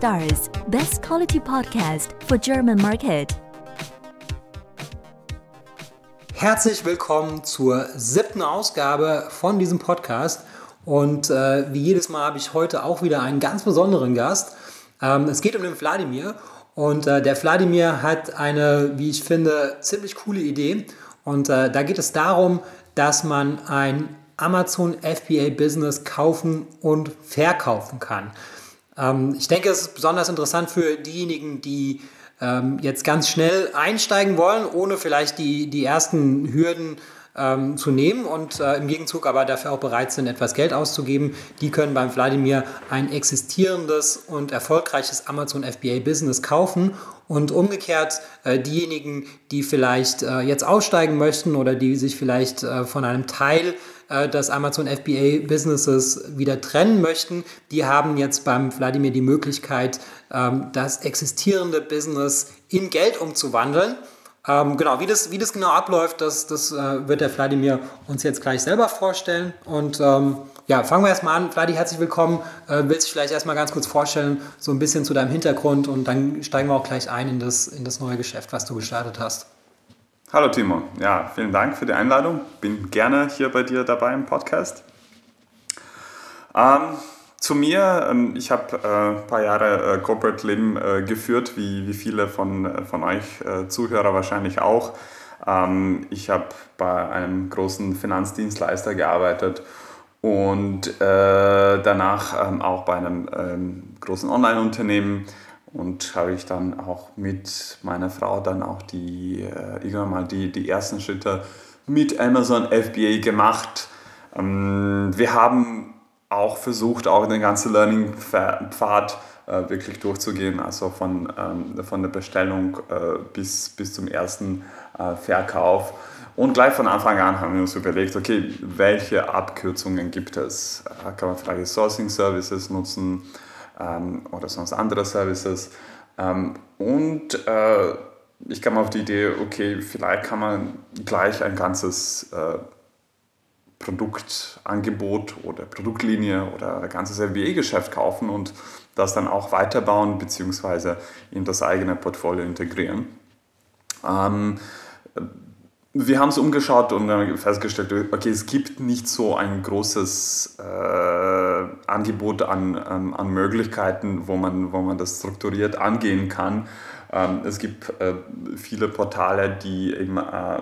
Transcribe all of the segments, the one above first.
Stars, best quality podcast for German market. Herzlich willkommen zur siebten Ausgabe von diesem Podcast. Und äh, wie jedes Mal habe ich heute auch wieder einen ganz besonderen Gast. Ähm, es geht um den Wladimir. Und äh, der Wladimir hat eine, wie ich finde, ziemlich coole Idee. Und äh, da geht es darum, dass man ein Amazon FBA Business kaufen und verkaufen kann. Ähm, ich denke, es ist besonders interessant für diejenigen, die ähm, jetzt ganz schnell einsteigen wollen, ohne vielleicht die, die ersten Hürden ähm, zu nehmen und äh, im Gegenzug aber dafür auch bereit sind, etwas Geld auszugeben. Die können beim Wladimir ein existierendes und erfolgreiches Amazon FBA Business kaufen und umgekehrt äh, diejenigen, die vielleicht äh, jetzt aussteigen möchten oder die sich vielleicht äh, von einem Teil äh, des Amazon FBA Businesses wieder trennen möchten, die haben jetzt beim Wladimir die Möglichkeit, ähm, das existierende Business in Geld umzuwandeln. Ähm, genau, wie das, wie das genau abläuft, das, das äh, wird der Wladimir uns jetzt gleich selber vorstellen. Und ähm, ja, fangen wir erstmal an. Vladi, herzlich willkommen. Äh, willst du vielleicht erstmal ganz kurz vorstellen, so ein bisschen zu deinem Hintergrund und dann steigen wir auch gleich ein in das, in das neue Geschäft, was du gestartet hast. Hallo Timo, ja, vielen Dank für die Einladung. Bin gerne hier bei dir dabei im Podcast. Ähm, zu mir, ähm, ich habe äh, ein paar Jahre äh, Corporate Leben äh, geführt, wie, wie viele von, äh, von euch äh, Zuhörer wahrscheinlich auch. Ähm, ich habe bei einem großen Finanzdienstleister gearbeitet und äh, danach ähm, auch bei einem ähm, großen Online-Unternehmen und habe ich dann auch mit meiner Frau dann auch die, äh, irgendwann mal die, die ersten Schritte mit Amazon FBA gemacht. Ähm, wir haben auch versucht, auch den ganzen Learning-Pfad äh, wirklich durchzugehen, also von, ähm, von der Bestellung äh, bis, bis zum ersten äh, Verkauf. Und gleich von Anfang an haben wir uns überlegt, okay, welche Abkürzungen gibt es? Äh, kann man vielleicht Sourcing Services nutzen? Ähm, oder sonst andere Services. Ähm, und äh, ich kam auf die Idee, okay, vielleicht kann man gleich ein ganzes äh, Produktangebot oder Produktlinie oder ein ganzes MBA-Geschäft kaufen und das dann auch weiterbauen bzw. in das eigene Portfolio integrieren. Ähm, wir haben es umgeschaut und festgestellt, okay, es gibt nicht so ein großes äh, Angebot an, an, an, Möglichkeiten, wo man, wo man das strukturiert angehen kann. Ähm, es gibt äh, viele Portale, die eben äh,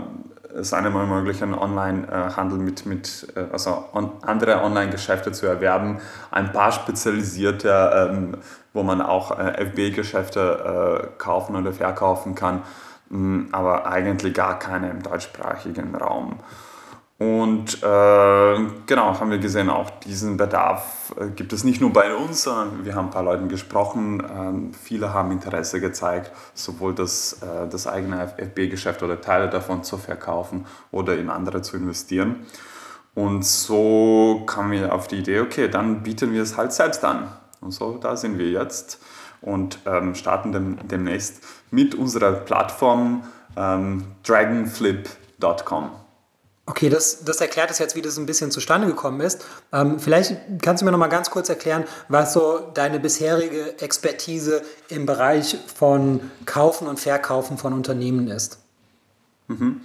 es einem ermöglichen, Online-Handel mit, mit äh, also on, andere Online-Geschäfte zu erwerben. Ein paar spezialisierte, ähm, wo man auch äh, FB-Geschäfte äh, kaufen oder verkaufen kann. Mm, aber eigentlich gar keine im deutschsprachigen Raum. Und äh, genau, haben wir gesehen, auch diesen Bedarf äh, gibt es nicht nur bei uns, sondern wir haben ein paar Leuten gesprochen. Ähm, viele haben Interesse gezeigt, sowohl das, äh, das eigene FB-Geschäft oder Teile davon zu verkaufen oder in andere zu investieren. Und so kamen wir auf die Idee, okay, dann bieten wir es halt selbst an. Und so, da sind wir jetzt und ähm, starten dem, demnächst mit unserer Plattform ähm, dragonflip.com. Okay, das, das erklärt es jetzt, wie das ein bisschen zustande gekommen ist. Ähm, vielleicht kannst du mir noch mal ganz kurz erklären, was so deine bisherige Expertise im Bereich von Kaufen und Verkaufen von Unternehmen ist. Mhm.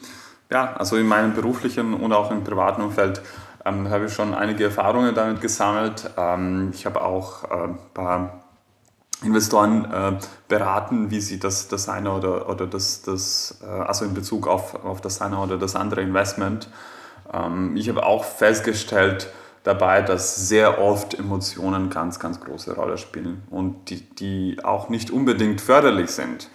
Ja, also in meinem beruflichen und auch im privaten Umfeld ähm, habe ich schon einige Erfahrungen damit gesammelt. Ähm, ich habe auch ein äh, paar Investoren äh, beraten, wie sie das, das eine oder, oder das, das äh, also in Bezug auf, auf das eine oder das andere Investment. Ähm, ich habe auch festgestellt dabei, dass sehr oft Emotionen ganz, ganz große Rolle spielen und die, die auch nicht unbedingt förderlich sind.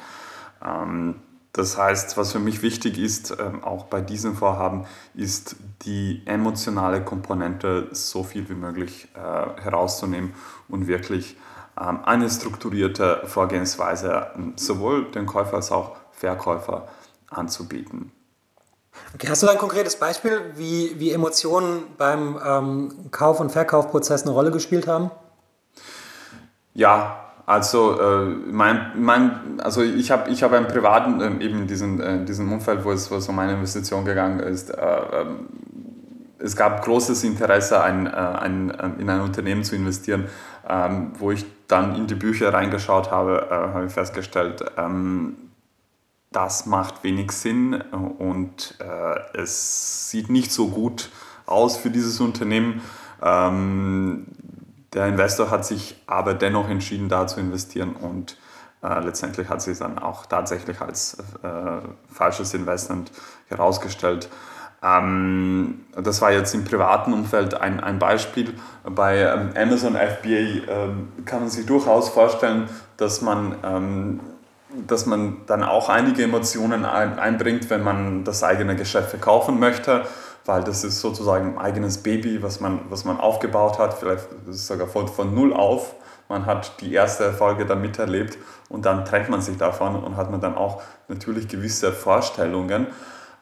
Ähm, das heißt, was für mich wichtig ist, ähm, auch bei diesem Vorhaben, ist die emotionale Komponente so viel wie möglich äh, herauszunehmen und wirklich eine strukturierte Vorgehensweise ähm, sowohl den Käufer als auch Verkäufer anzubieten. Okay, hast du ein konkretes Beispiel, wie, wie Emotionen beim ähm, Kauf- und Verkaufprozess eine Rolle gespielt haben? Ja, also, äh, mein, mein, also ich habe ich hab einen privaten, äh, eben diesen, äh, diesem Umfeld, wo es, wo es um meine Investition gegangen ist, äh, ähm, es gab großes Interesse, ein, äh, ein, äh, in ein Unternehmen zu investieren, ähm, wo ich dann in die Bücher reingeschaut habe, äh, habe ich festgestellt, ähm, das macht wenig Sinn und äh, es sieht nicht so gut aus für dieses Unternehmen. Ähm, der Investor hat sich aber dennoch entschieden, da zu investieren und äh, letztendlich hat sich dann auch tatsächlich als äh, falsches Investment herausgestellt. Ähm, das war jetzt im privaten Umfeld ein, ein Beispiel. Bei ähm, Amazon FBA ähm, kann man sich durchaus vorstellen, dass man, ähm, dass man dann auch einige Emotionen ein, einbringt, wenn man das eigene Geschäft verkaufen möchte, weil das ist sozusagen ein eigenes Baby, was man, was man aufgebaut hat, vielleicht sogar von, von null auf. Man hat die erste Erfolge da miterlebt und dann trennt man sich davon und hat man dann auch natürlich gewisse Vorstellungen.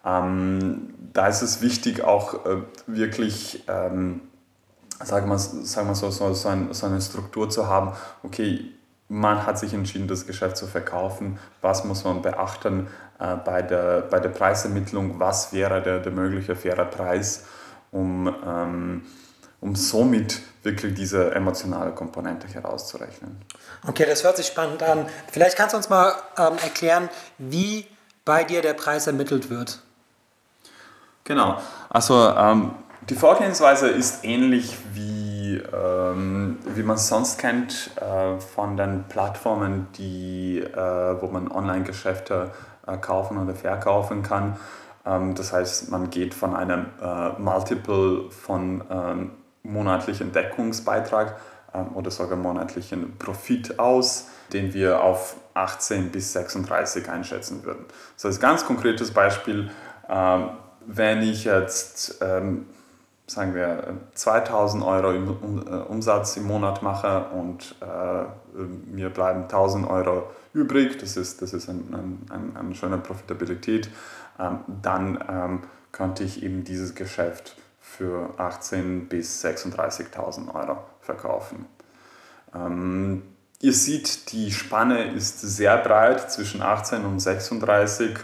Ähm, da ist es wichtig, auch äh, wirklich, ähm, sagen wir, sagen wir so, so, so, ein, so eine Struktur zu haben, okay, man hat sich entschieden, das Geschäft zu verkaufen, was muss man beachten äh, bei, der, bei der Preisermittlung, was wäre der, der mögliche faire Preis, um, ähm, um somit wirklich diese emotionale Komponente herauszurechnen. Okay, das hört sich spannend an. Vielleicht kannst du uns mal ähm, erklären, wie bei dir der Preis ermittelt wird. Genau. Also ähm, die Vorgehensweise ist ähnlich wie, ähm, wie man es sonst kennt äh, von den Plattformen, die, äh, wo man Online-Geschäfte äh, kaufen oder verkaufen kann. Ähm, das heißt, man geht von einem äh, Multiple von ähm, monatlichen Deckungsbeitrag ähm, oder sogar monatlichen Profit aus, den wir auf 18 bis 36 einschätzen würden. Das heißt, ganz konkretes Beispiel, ähm, wenn ich jetzt, ähm, sagen wir, 2000 Euro im, um, äh, Umsatz im Monat mache und äh, mir bleiben 1000 Euro übrig, das ist, das ist ein, ein, eine schöne Profitabilität, ähm, dann ähm, könnte ich eben dieses Geschäft für 18.000 bis 36.000 Euro verkaufen. Ähm, ihr seht, die Spanne ist sehr breit zwischen 18 und 36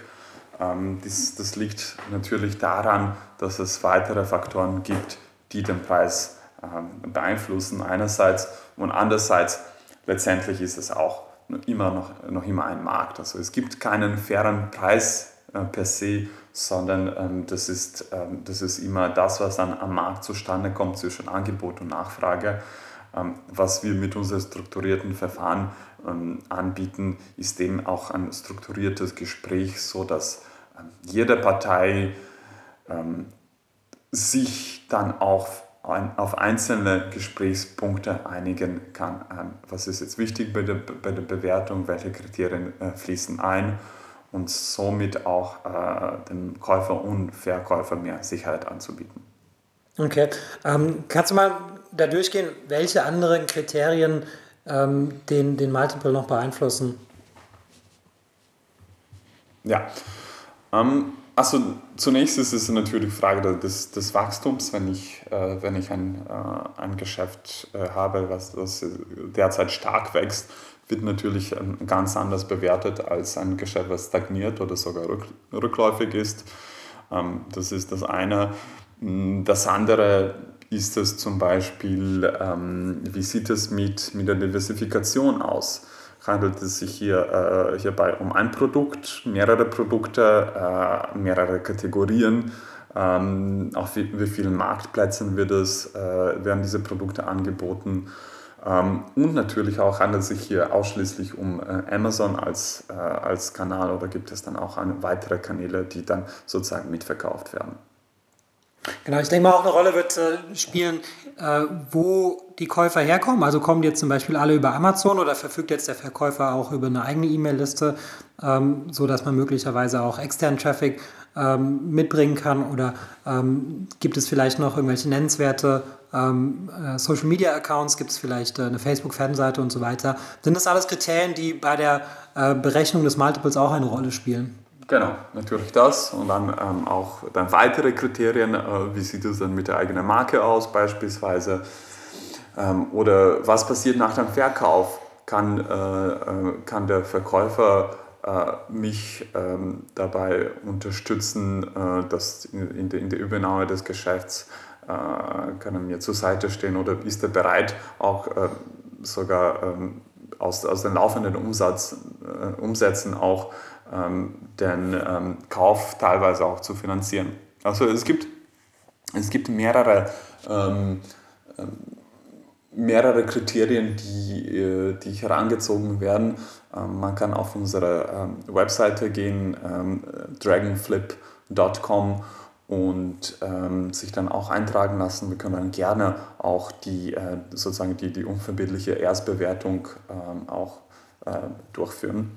ähm, das, das liegt natürlich daran, dass es weitere Faktoren gibt, die den Preis ähm, beeinflussen einerseits und andererseits letztendlich ist es auch immer noch, noch immer ein Markt. Also es gibt keinen fairen Preis äh, per se, sondern ähm, das, ist, das ist immer das, was dann am Markt zustande kommt zwischen Angebot und Nachfrage. Was wir mit unseren strukturierten Verfahren anbieten, ist eben auch ein strukturiertes Gespräch, so dass jede Partei ähm, sich dann auch auf einzelne Gesprächspunkte einigen kann. Ähm, was ist jetzt wichtig bei der, bei der Bewertung, welche Kriterien äh, fließen ein und somit auch äh, dem Käufer und Verkäufer mehr Sicherheit anzubieten. Okay, ähm, kannst du mal da durchgehen, welche anderen Kriterien ähm, den, den Multiple noch beeinflussen? Ja, ähm, also zunächst ist es natürlich Frage des, des Wachstums, wenn ich, äh, wenn ich ein, äh, ein Geschäft äh, habe, was, was derzeit stark wächst, wird natürlich ähm, ganz anders bewertet als ein Geschäft, was stagniert oder sogar rück, rückläufig ist. Ähm, das ist das eine. Mm, das andere ist es zum Beispiel, ähm, wie sieht es mit, mit der Diversifikation aus? Handelt es sich hier, äh, hierbei um ein Produkt, mehrere Produkte, äh, mehrere Kategorien. Ähm, auf wie, wie vielen Marktplätzen wird es, äh, werden diese Produkte angeboten. Ähm, und natürlich auch handelt es sich hier ausschließlich um äh, Amazon als, äh, als Kanal oder gibt es dann auch weitere Kanäle, die dann sozusagen mitverkauft werden. Genau, ich denke mal, auch eine Rolle wird äh, spielen, äh, wo die Käufer herkommen. Also kommen die jetzt zum Beispiel alle über Amazon oder verfügt jetzt der Verkäufer auch über eine eigene E-Mail-Liste, ähm, sodass man möglicherweise auch externen Traffic ähm, mitbringen kann? Oder ähm, gibt es vielleicht noch irgendwelche nennenswerte ähm, äh, Social Media Accounts? Gibt es vielleicht äh, eine Facebook-Fanseite und so weiter? Sind das alles Kriterien, die bei der äh, Berechnung des Multiples auch eine Rolle spielen? Genau, natürlich das. Und dann ähm, auch dann weitere Kriterien, äh, wie sieht es dann mit der eigenen Marke aus beispielsweise? Ähm, oder was passiert nach dem Verkauf? Kann, äh, äh kann der Verkäufer äh, mich ähm, dabei unterstützen, äh, dass in, der, in der Übernahme des Geschäfts äh, können mir zur Seite stehen? Oder ist er bereit, auch sogar ähm, aus, aus den laufenden Umsatz, Umsätzen auch den ähm, Kauf teilweise auch zu finanzieren. Also es gibt, es gibt mehrere, ähm, ähm mehrere Kriterien, die, äh, die herangezogen werden. Ähm, man kann auf unsere ähm, Webseite gehen, dragonflip.com und ähm, sich dann auch eintragen lassen. Wir können dann gerne auch die, äh, sozusagen die, die unverbindliche Erstbewertung ähm, auch äh, durchführen.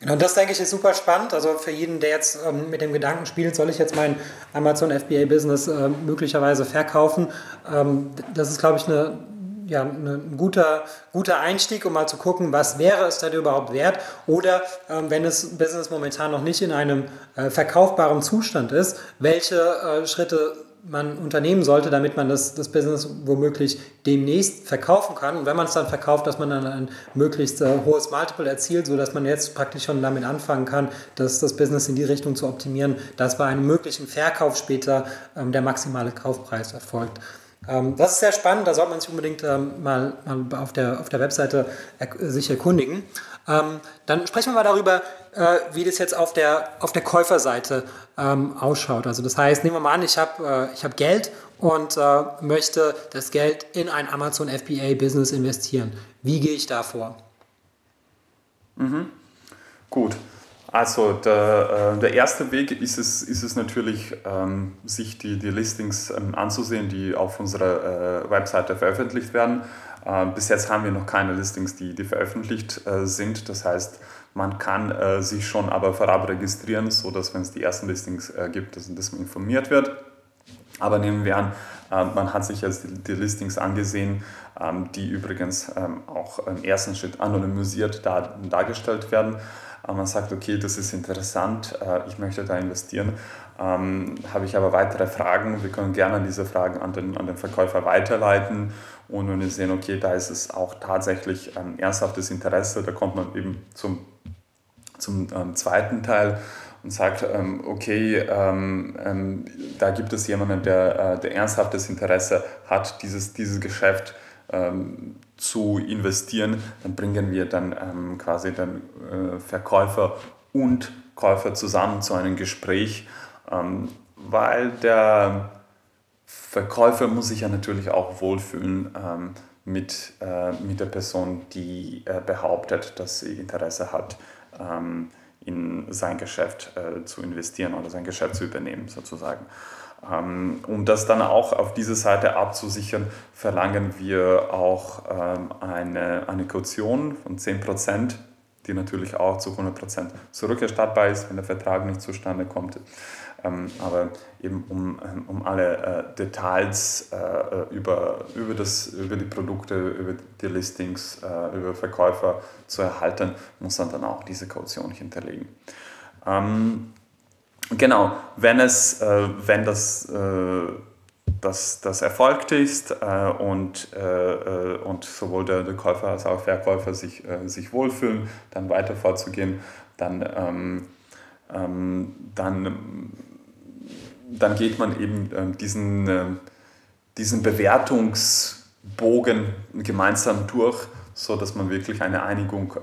Genau, das denke ich ist super spannend. Also für jeden, der jetzt ähm, mit dem Gedanken spielt, soll ich jetzt mein Amazon FBA Business äh, möglicherweise verkaufen? Ähm, das ist, glaube ich, eine ja, ein guter, guter Einstieg, um mal zu gucken, was wäre es denn überhaupt wert. Oder ähm, wenn das Business momentan noch nicht in einem äh, verkaufbaren Zustand ist, welche äh, Schritte man unternehmen sollte, damit man das, das Business womöglich demnächst verkaufen kann. Und wenn man es dann verkauft, dass man dann ein möglichst äh, hohes Multiple erzielt, sodass man jetzt praktisch schon damit anfangen kann, dass das Business in die Richtung zu optimieren, dass bei einem möglichen Verkauf später ähm, der maximale Kaufpreis erfolgt. Ähm, das ist sehr spannend, da sollte man sich unbedingt ähm, mal, mal auf, der, auf der Webseite er sich erkundigen. Ähm, dann sprechen wir mal darüber, äh, wie das jetzt auf der, auf der Käuferseite ähm, ausschaut. Also das heißt, nehmen wir mal an, ich habe äh, hab Geld und äh, möchte das Geld in ein Amazon FBA Business investieren. Wie gehe ich da vor? Mhm. Gut. Also der, äh, der erste Weg ist es, ist es natürlich, ähm, sich die, die Listings ähm, anzusehen, die auf unserer äh, Webseite veröffentlicht werden. Äh, bis jetzt haben wir noch keine Listings, die, die veröffentlicht äh, sind. Das heißt, man kann äh, sich schon aber vorab registrieren, sodass, wenn es die ersten Listings gibt, dass, man informiert wird. Aber nehmen wir an, man hat sich jetzt die, Listings angesehen, ähm, die übrigens ähm, auch im ersten Schritt anonymisiert dar, dargestellt werden man sagt, okay, das ist interessant, ich möchte da investieren. Ähm, habe ich aber weitere Fragen, wir können gerne diese Fragen an den, an den Verkäufer weiterleiten und wenn wir sehen, okay, da ist es auch tatsächlich ein ernsthaftes Interesse, da kommt man eben zum, zum ähm, zweiten Teil und sagt, ähm, okay, ähm, ähm, da gibt es jemanden, der, äh, der ernsthaftes Interesse hat, dieses, dieses Geschäft ähm, zu investieren, dann bringen wir dann ähm, quasi den äh, Verkäufer und Käufer zusammen zu einem Gespräch, ähm, weil der Verkäufer muss sich ja natürlich auch wohlfühlen ähm, mit, äh, mit der Person, die äh, behauptet, dass sie Interesse hat, ähm, in sein Geschäft äh, zu investieren oder sein Geschäft zu übernehmen sozusagen. Ähm, um das dann auch auf diese Seite abzusichern, verlangen wir auch ähm, eine, eine Kaution von 10%, die natürlich auch zu 100% zurückerstattbar ist, wenn der Vertrag nicht zustande kommt. Ähm, aber eben um, um alle äh, Details äh, über, über, das, über die Produkte, über die Listings, äh, über Verkäufer zu erhalten, muss man dann auch diese Kaution hinterlegen. Genau, wenn, es, äh, wenn das, äh, das, erfolgt ist äh, und, äh, äh, und sowohl der, der, Käufer als auch Verkäufer sich, äh, sich wohlfühlen, dann weiter vorzugehen, dann, ähm, ähm, dann, dann geht man eben ähm, diesen, diesen Bewertungsbogen gemeinsam durch, sodass man wirklich eine Einigung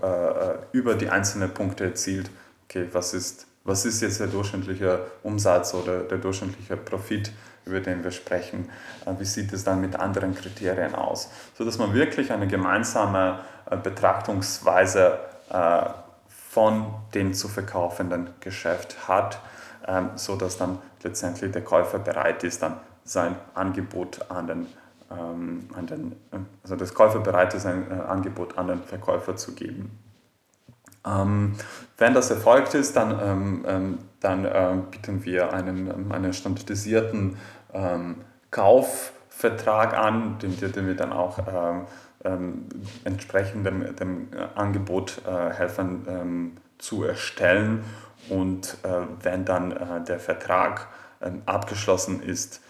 über die einzelnen Punkte erzielt. Okay, was ist was ist jetzt der durchschnittliche Umsatz oder der durchschnittliche Profit, über den wir sprechen, äh, wie sieht es dann mit anderen Kriterien aus, sodass man wirklich eine gemeinsame äh, Betrachtungsweise äh, von dem zu verkaufenden Geschäft hat, ähm, sodass dann letztendlich der Käufer bereit ist, dann sein Angebot an den, ähm, an den also das Käufer bereit ist, ein Angebot an den Verkäufer zu geben. Ähm, wenn das erfolgt ist, dann, ähm, ähm, dann äh, bieten wir einen, ähm, einen standardisierten ähm, Kaufvertrag an, den, den wir dann auch ähm, entsprechend dem, dem Angebot äh, helfen zu erstellen. Und äh, wenn dann äh, der Vertrag abgeschlossen ist,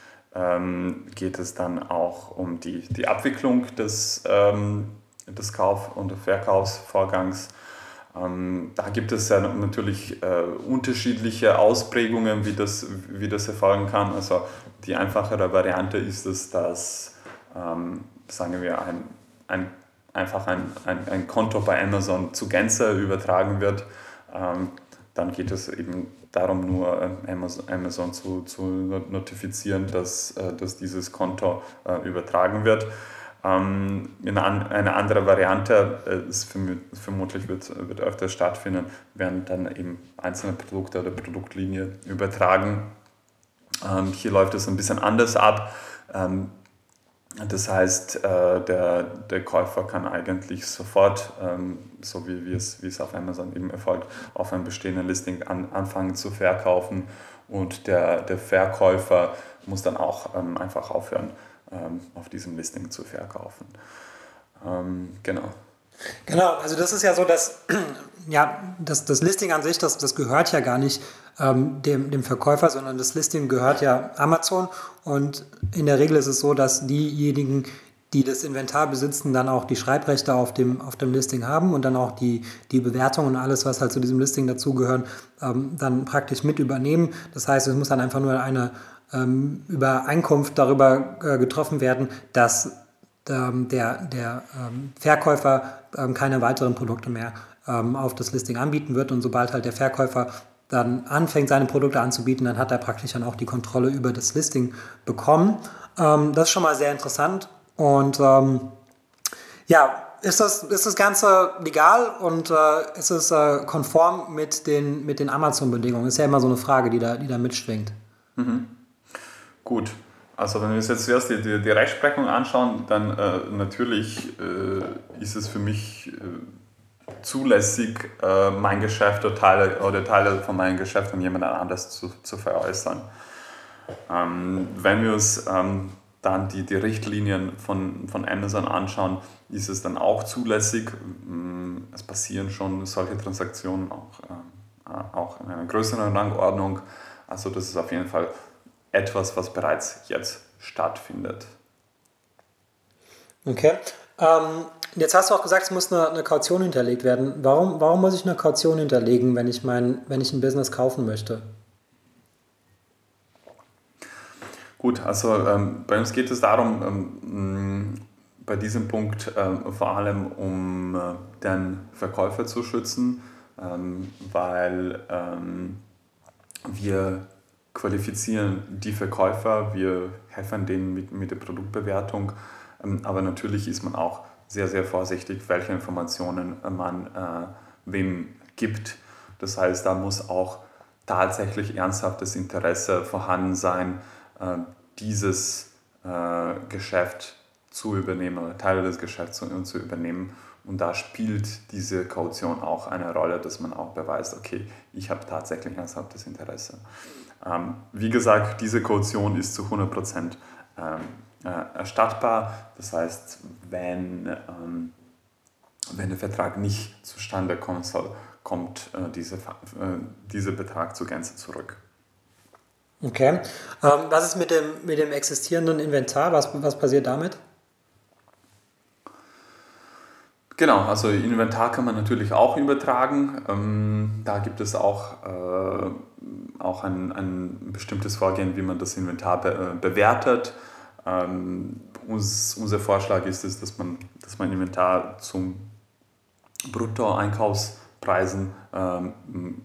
geht es dann auch um die, die Abwicklung des, des Kauf- und Verkaufsvorgangs Ähm, da gibt es ja natürlich äh, unterschiedliche Ausprägungen, wie das, wie das erfolgen kann. Also die einfachere Variante ist es, dass, ähm, sagen wir, ein, ein, einfach ein, ein, ein Konto bei Amazon zu Gänze übertragen wird. Ähm, dann geht es eben darum, nur äh, Amazon, zu, zu notifizieren, dass, äh, dass dieses Konto äh, übertragen wird. Ähm, eine andere Variante ist vermutlich wird, wird öfter stattfinden, werden dann eben einzelne Produkte oder Produktlinie übertragen. Ähm, hier läuft es ein bisschen anders ab. Ähm, das heißt, äh, der, der Käufer kann eigentlich sofort, so wie, es, auf Amazon eben erfolgt, auf einem bestehenden Listing an, anfangen zu verkaufen und der, der Verkäufer muss dann auch einfach aufhören, ähm, auf diesem Listing zu verkaufen. Ähm, genau. Genau, also das ist ja so, dass ja, das, das Listing an sich, das, das gehört ja gar nicht ähm, dem, dem Verkäufer, sondern das Listing gehört ja Amazon. Und in der Regel ist es so, dass diejenigen, die das Inventar besitzen, dann auch die Schreibrechte auf dem, auf dem Listing haben und dann auch die, die Bewertung und alles, was halt zu diesem Listing dazugehören, ähm, dann praktisch mit übernehmen. Das heißt, es muss dann einfach nur eine, ähm, Übereinkunft darüber äh, getroffen werden, dass der, der ähm, Verkäufer ähm, keine weiteren Produkte mehr ähm, auf das Listing anbieten wird. Und sobald halt der Verkäufer dann anfängt, seine Produkte anzubieten, dann hat er praktisch dann auch die Kontrolle über das Listing bekommen. Ähm, das ist schon mal sehr interessant. Und ja, ist das, ist das Ganze legal und äh, ist es äh, konform mit den, mit den Amazon-Bedingungen? Ist ja immer so eine Frage, die da, die da mitschwingt. Mhm. Gut, also wenn wir uns jetzt zuerst die, die, die Rechtsprechung anschauen, dann äh, natürlich äh, ist es für mich äh, zulässig, äh, mein Geschäft oder Teile, oder Teile von meinem Geschäft an jemand anders zu, zu veräußern. Ähm, wenn wir uns ähm, dann die, die Richtlinien von, von Amazon anschauen, ist es dann auch zulässig. Mm, es passieren schon solche Transaktionen auch, äh, auch in einer größeren Rangordnung. Also das ist auf jeden Fall etwas, was bereits jetzt stattfindet. Okay. Ähm, jetzt hast du auch gesagt, es muss eine, eine, Kaution hinterlegt werden. Warum, warum muss ich eine Kaution hinterlegen, wenn ich, mein, wenn ich ein Business kaufen möchte? Gut, also ähm, bei uns geht es darum, ähm, bei diesem Punkt ähm, vor allem um äh, den Verkäufer zu schützen, ähm, weil ähm, wir qualifizieren die Verkäufer, wir helfen denen mit, mit der Produktbewertung, ähm, aber natürlich ist man auch sehr, sehr vorsichtig, welche Informationen man äh, wem gibt. Das heißt, da muss auch tatsächlich ernsthaftes Interesse vorhanden sein, äh, dieses äh, Geschäft zu übernehmen oder Teile des Geschäfts zu, zu übernehmen. Und da spielt diese Kaution auch eine Rolle, dass man auch beweist, okay, ich habe tatsächlich ernsthaftes Interesse. Ähm, wie gesagt, diese Kaution ist zu 100% ähm, äh, erstattbar. Das heißt, wenn, ähm, wenn der Vertrag nicht zustande kommen soll, kommt äh, diese, äh, dieser Betrag zur Gänze zurück. Okay. Ähm, was ist mit dem, mit dem existierenden Inventar? Was, was passiert damit? Genau, also Inventar kann man natürlich auch übertragen. Ähm, da gibt es auch, äh, auch ein, ein bestimmtes Vorgehen, wie man das Inventar be äh, bewertet. Ähm, uns, unser Vorschlag ist es, dass man, dass man Inventar zum Brutto-Einkaufspreisen ähm,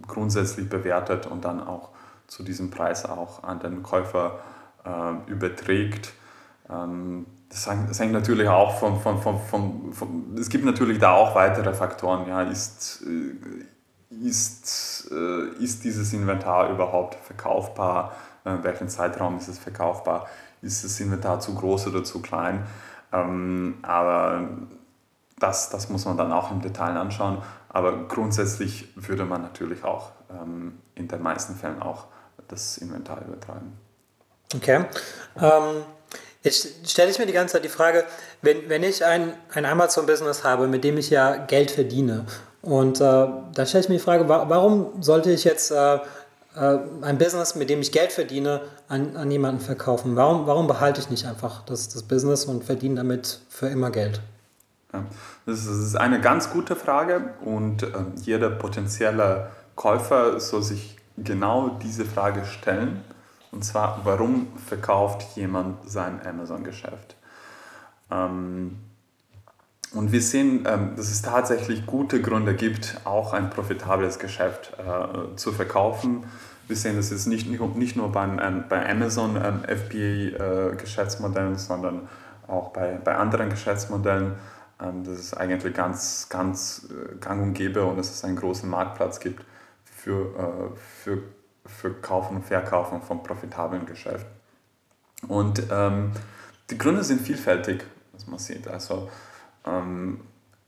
grundsätzlich bewertet und dann auch zu diesem Preis auch an den Käufer äh, überträgt. Ähm, das hängt natürlich auch von, von, von, von, von, es gibt natürlich da auch weitere Faktoren. Ja, ist, äh, ist, äh, ist dieses Inventar überhaupt verkaufbar? Äh, welchem Zeitraum ist es verkaufbar? Ist das Inventar zu groß oder zu klein? Ähm, aber das, das muss man dann auch im Detail anschauen. Aber grundsätzlich würde man natürlich auch ähm, in den meisten Fällen auch das Inventar übertragen. Okay. Ähm Jetzt stelle ich mir die ganze Zeit die Frage, wenn, wenn ich ein, ein Amazon-Business habe, mit dem ich ja Geld verdiene, und äh, da stelle ich mir die Frage, warum sollte ich jetzt äh, äh, ein Business, mit dem ich Geld verdiene, an, an jemanden verkaufen? Warum, warum behalte ich nicht einfach das, das Business und verdiene damit für immer Geld? Das ist eine ganz gute Frage und jeder potenzielle Käufer soll sich genau diese Frage stellen. Und zwar, warum verkauft jemand sein Amazon-Geschäft? Ähm, und wir sehen, ähm, dass es tatsächlich gute Gründe gibt, auch ein profitables Geschäft äh, zu verkaufen. Wir sehen das jetzt nicht, nicht nur beim, ähm, bei Amazon ähm, FBA-Geschäftsmodellen, sondern auch bei, bei anderen Geschäftsmodellen. Ähm, dass es eigentlich ganz, ganz äh, gang und gäbe und dass es einen großen Marktplatz gibt für, äh, für, für Kaufen und Verkaufen von profitablen Geschäften. Und ähm, die Gründe sind vielfältig, was man sieht. Also ähm,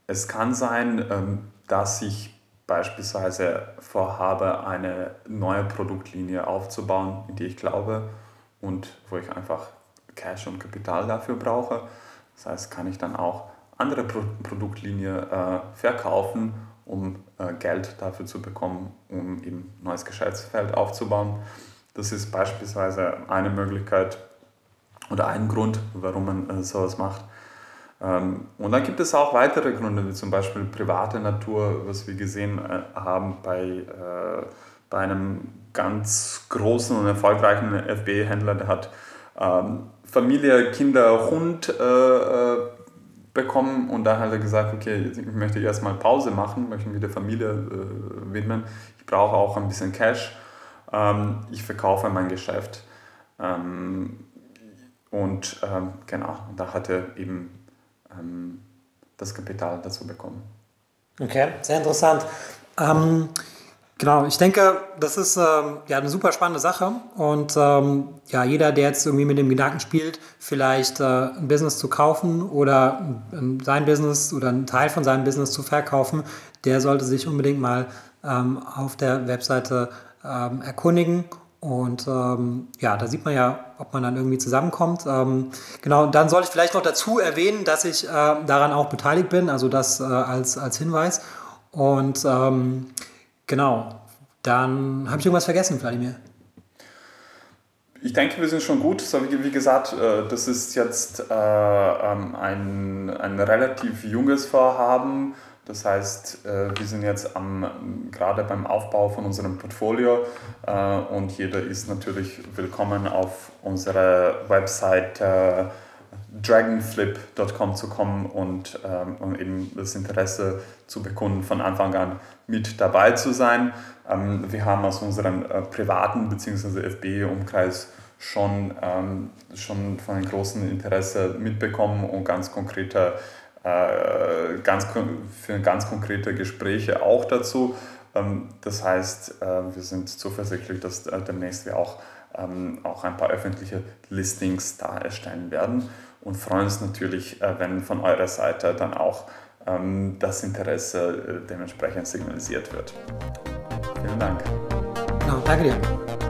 es kann sein, ähm, dass ich beispielsweise vorhabe, eine neue Produktlinie aufzubauen, in die ich glaube und wo ich einfach Cash und Kapital dafür brauche. Das heißt, kann ich dann auch andere Pro Produktlinie äh, verkaufen, um äh, Geld dafür zu bekommen, um eben ein neues Geschäftsfeld aufzubauen. Das ist beispielsweise eine Möglichkeit oder ein Grund, warum man äh, sowas macht. Ähm, und dann gibt es auch weitere Gründe, wie zum Beispiel private Natur, was wir gesehen äh, haben bei, äh, bei einem ganz großen und erfolgreichen FBA-Händler, der hat ähm, Familie, Kinder, Hund bekommen und dann hat er gesagt, okay, ich möchte erstmal Pause machen, möchte mich der Familie äh, widmen. Ich brauche auch ein bisschen Cash. Ähm, ich verkaufe mein Geschäft. Ähm, und ähm, genau, da hat er eben ähm, das Kapital dazu bekommen. Okay, sehr interessant. Genau, ich denke, das ist ähm, ja eine super spannende Sache. Und ähm, ja, jeder, der jetzt irgendwie mit dem Gedanken spielt, vielleicht äh, ein Business zu kaufen oder ähm, sein Business oder einen Teil von seinem Business zu verkaufen, der sollte sich unbedingt mal ähm, auf der Webseite ähm, erkundigen und ähm, ja, da sieht man ja, ob man dann irgendwie zusammenkommt. Ähm, genau, dann soll ich vielleicht noch dazu erwähnen, dass ich äh, daran auch beteiligt bin, also das äh, als, als Hinweis. Und ähm, genau, dann habe ich irgendwas vergessen, Vladimir. Ich denke, wir sind schon gut. So wie, gesagt, äh, das ist jetzt äh, ähm, ein, ein relativ junges Vorhaben. Das heißt, äh, wir sind jetzt am, gerade beim Aufbau von unserem Portfolio und jeder ist natürlich willkommen auf unsere Website dragonflip.com zu kommen und, ähm, um eben das Interesse zu bekunden, von Anfang an mit dabei zu sein. Ähm, wir haben aus unserem privaten bzw. FB-Umkreis schon, ähm, schon von einem großen Interesse mitbekommen und ganz konkrete äh, ganz, für ganz konkrete Gespräche auch dazu. Ähm, das heißt, äh, wir sind zuversichtlich, dass äh, demnächst wir auch, ähm, auch ein paar öffentliche Listings da erstellen werden und freuen uns natürlich, wenn von eurer Seite dann auch ähm, das Interesse dementsprechend signalisiert wird. Vielen Dank. Genau, danke dir.